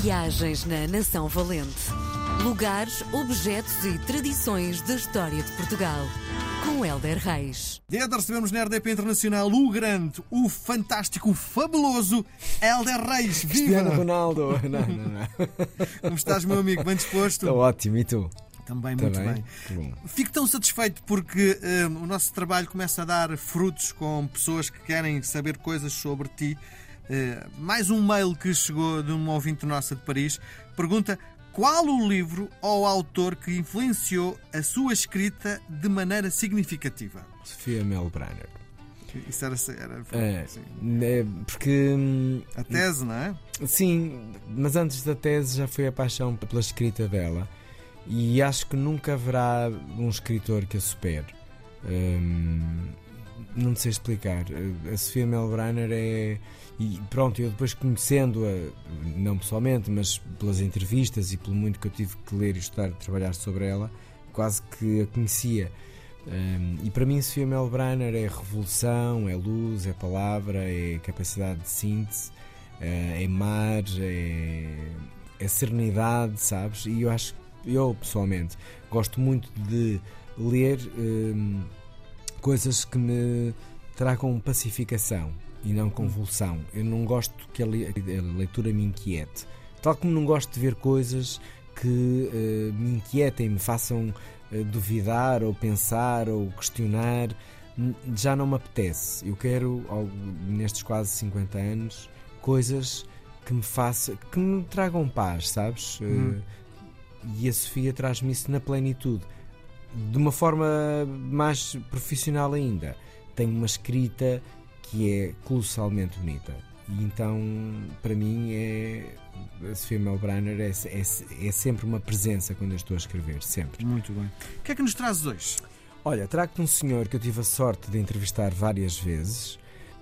Viagens na Nação Valente. Lugares, objetos e tradições da história de Portugal. Com Helder Reis. De recebemos na RDP Internacional o grande, o fantástico, o fabuloso Helder Reis. Cristiano Viva! Ronaldo. Não, não, não. Como estás, meu amigo? Bem disposto? Estou ótimo, e tu? Também muito Também? bem. Fico tão satisfeito porque hum, o nosso trabalho começa a dar frutos com pessoas que querem saber coisas sobre ti. Eh, mais um mail que chegou de uma ouvinte nossa de Paris pergunta qual o livro ou autor que influenciou a sua escrita de maneira significativa. Sofia Melbrenner. Isso era, era É, sim. é, porque. hum, a tese, não é? Sim, mas antes da tese já foi a paixão pela escrita dela. E acho que nunca haverá um escritor que a supere. Hum, não sei explicar. A Sofia Melbrenner é. E pronto, eu depois conhecendo-a, não pessoalmente, mas pelas entrevistas e pelo muito que eu tive que ler e estudar, trabalhar sobre ela, quase que a conhecia. E para mim, Sofia Melbrenner é revolução, é luz, é palavra, é capacidade de síntese, é é mar, é, é serenidade, sabes? E eu acho, eu pessoalmente, gosto muito de ler coisas que me tragam pacificação e não convulsão. Eu não gosto que a le- a leitura me inquiete. Tal como não gosto de ver coisas que eh, me inquietem, me façam eh, duvidar ou pensar ou questionar, n- já não me apetece. Eu quero, ao- nestes quase 50 anos, coisas que me façam, que me tragam paz, sabes? Uhum. E a Sofia traz-me isso na plenitude. De uma forma mais profissional ainda. Tem uma escrita que é colossalmente bonita. E então, para mim, é. A Sofia Melbrenner é, é, é sempre uma presença quando eu estou a escrever, sempre. Muito bem. O que é que nos trazes hoje? Olha, trago-te um senhor que eu tive a sorte de entrevistar várias vezes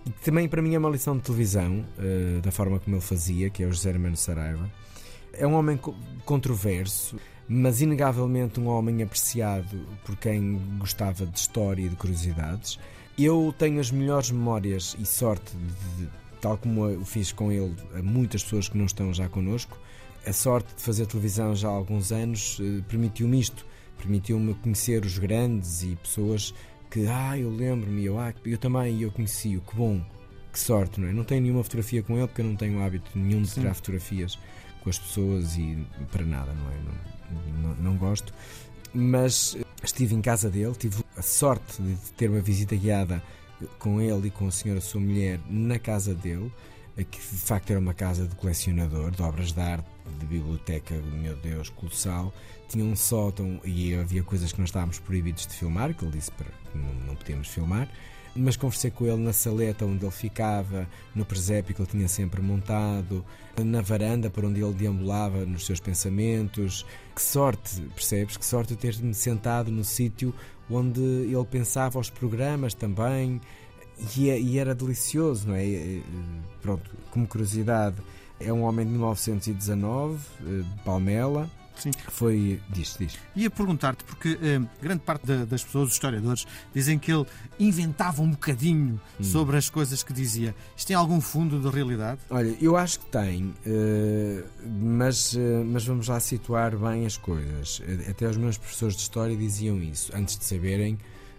e que também para mim é uma lição de televisão, eh, da forma como ele fazia, que é o José Hermano Saraiva. É um homem co- controverso, mas inegavelmente um homem apreciado por quem gostava de história e de curiosidades. Eu tenho as melhores memórias e sorte de, tal como eu fiz com ele, a muitas pessoas que não estão já connosco, a sorte de fazer televisão já há alguns anos eh, permitiu-me isto permitiu-me conhecer os grandes e pessoas que, ah, eu lembro-me, eu, ah, eu também, eu conheci-o, que bom, que sorte, não é? Não tenho nenhuma fotografia com ele porque eu não tenho hábito nenhum de Sim. tirar fotografias com as pessoas e para nada, não é? Não, não, não gosto. Mas eh, estive em casa dele, tive a sorte de ter uma visita guiada com ele e com a senhora sua mulher na casa dele, que de facto era uma casa de colecionador de obras de arte, de biblioteca, meu Deus, colossal. Tinha um sótão e havia coisas que nós estávamos proibidos de filmar, que ele disse para que não, não podíamos filmar. Mas conversei com ele na saleta onde ele ficava, no presépio que ele tinha sempre montado, na varanda por onde ele deambulava nos seus pensamentos. Que sorte, percebes? Que sorte eu ter-me sentado no sítio onde ele pensava os programas também. E, é- e era delicioso, não é? Pronto, como curiosidade, é um homem de 1919, eh, de Palmela. Sim. Foi. Diz, diz. Ia perguntar-te, porque eh, grande parte da- das pessoas, os historiadores, dizem que ele inventava um bocadinho Hum. sobre as coisas que dizia. Isto tem algum fundo de realidade? Olha, eu acho que tem, eh, mas, eh, mas vamos lá situar bem as coisas. Até os meus professores de História diziam isso, antes de saberem.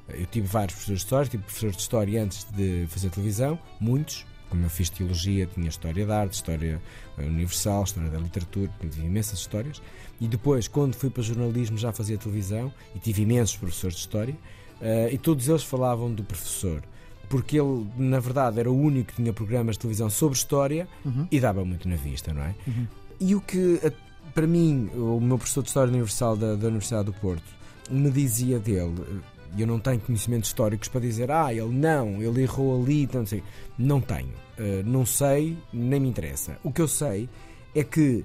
Eu tive vários professores de História, tive professores de História antes de fazer televisão, muitos. Como eu fiz Teologia, tinha História da Arte, História eh, Universal, História da Literatura, tive imensas histórias. E depois, quando fui para jornalismo, já fazia televisão e tive imensos professores de História. eh, E todos eles falavam do professor porque ele, na verdade, era o único que tinha programas de televisão sobre história Uhum. e dava muito na vista, não é? Uhum. E o que, a- para mim, o meu professor de História Universal da, da Universidade do Porto me dizia dele, e eu não tenho conhecimentos históricos para dizer, ah, ele não, ele errou ali, então não sei. Não tenho. Eh, não sei, nem me interessa. O que eu sei é que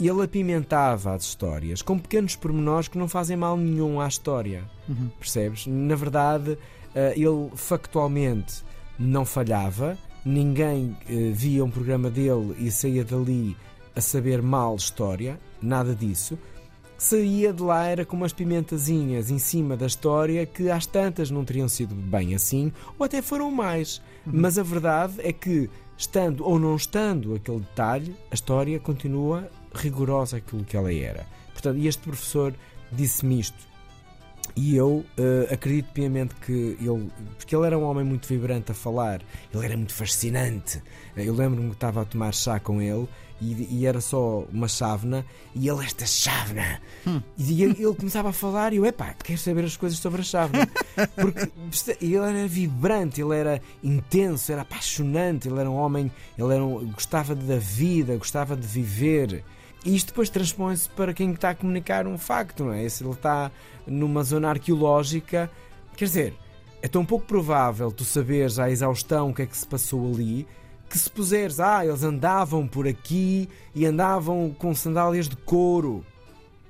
ele apimentava as histórias com pequenos pormenores que não fazem mal nenhum à história. Uhum. Percebes? Na verdade, eh, ele factualmente não falhava, ninguém eh, via um programa dele e saía dali a saber mal história, nada disso. Saía de lá era com umas pimentazinhas em cima da história que às tantas não teriam sido bem assim, ou até foram mais. Mas a verdade é que estando ou não estando aquele detalhe, a história continua rigorosa aquilo que ela era. Portanto, e este professor disse-me isto. E eu uh, acredito piamente que ele. Porque ele era um homem muito vibrante a falar, ele era muito fascinante. Eu lembro-me que estava a tomar chá com ele e, e era só uma chávena e ele, esta chávena. Hum. E ele, ele, começava a falar e eu, epá, quero saber as coisas sobre a chávena. Porque ele era vibrante, ele era intenso, era apaixonante, ele era um homem, ele era um, gostava da vida, gostava de viver. E isto depois transpõe-se para quem está a comunicar um facto, não é? Se ele está numa zona arqueológica, quer dizer, é tão pouco provável tu saberes à exaustão o que é que se passou ali, que se puseres, ah, eles andavam por aqui e andavam com sandálias de couro.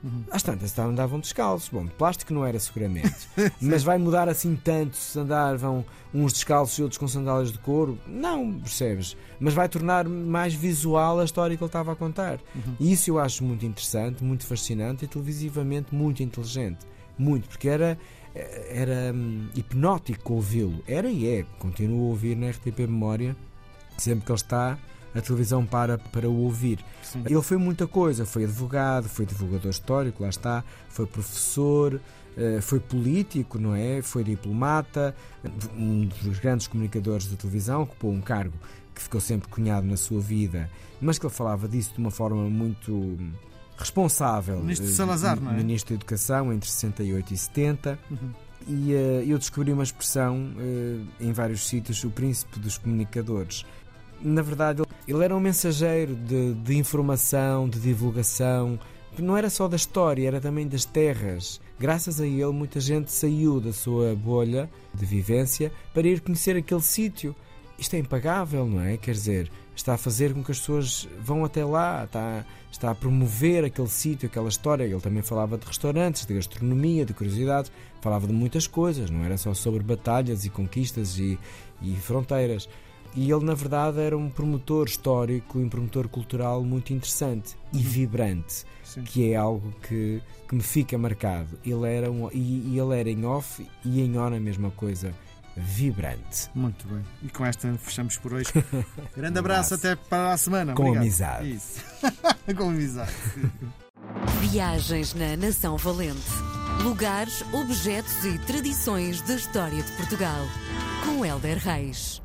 Uhum. Às tantas andavam descalços. Bom, de plástico não era seguramente. mas vai mudar assim tanto se andavam uns descalços e outros com sandálias de couro? Não, percebes? Mas vai tornar mais visual a história que ele estava a contar. Uhum. E isso eu acho muito interessante, muito fascinante e televisivamente muito inteligente. Muito, porque era, era hum, hipnótico ouvi-lo. Era e é. Continuo a ouvir na RTP Memória, sempre que ele está a televisão para para o ouvir. Sim. Ele foi muita coisa, foi advogado, foi divulgador histórico, lá está, foi professor, eh, foi político, não é? Foi diplomata, um dos grandes comunicadores da televisão, ocupou um cargo que ficou sempre cunhado na sua vida, mas que ele falava disso de uma forma muito responsável. Ministro de Salazar, não é? Ministro da Educação, entre 68 e 70. Uhum. E uh, eu descobri uma expressão uh, em vários sítios, o príncipe dos comunicadores. Na verdade, ele era um mensageiro de, de informação, de divulgação. Não era só da história, era também das terras. Graças a ele, muita gente saiu da sua bolha de vivência para ir conhecer aquele sítio. Isto é impagável, não é? Quer dizer, está a fazer com que as pessoas vão até lá, está, está a promover aquele sítio, aquela história. Ele também falava de restaurantes, de gastronomia, de curiosidades, falava de muitas coisas, não era só sobre batalhas e conquistas e, e fronteiras. E ele, na verdade, era um promotor histórico e um promotor cultural muito interessante e uhum. vibrante, Sim. que é algo que, que me fica marcado. Ele era um, e, e ele era em off e em on a mesma coisa vibrante. Muito bem. E com esta fechamos por hoje. Grande um abraço, até para a semana. Com Obrigado. amizade. Isso. com amizade. Viagens na Nação Valente. Lugares, objetos e tradições da história de Portugal. Com Helder Reis.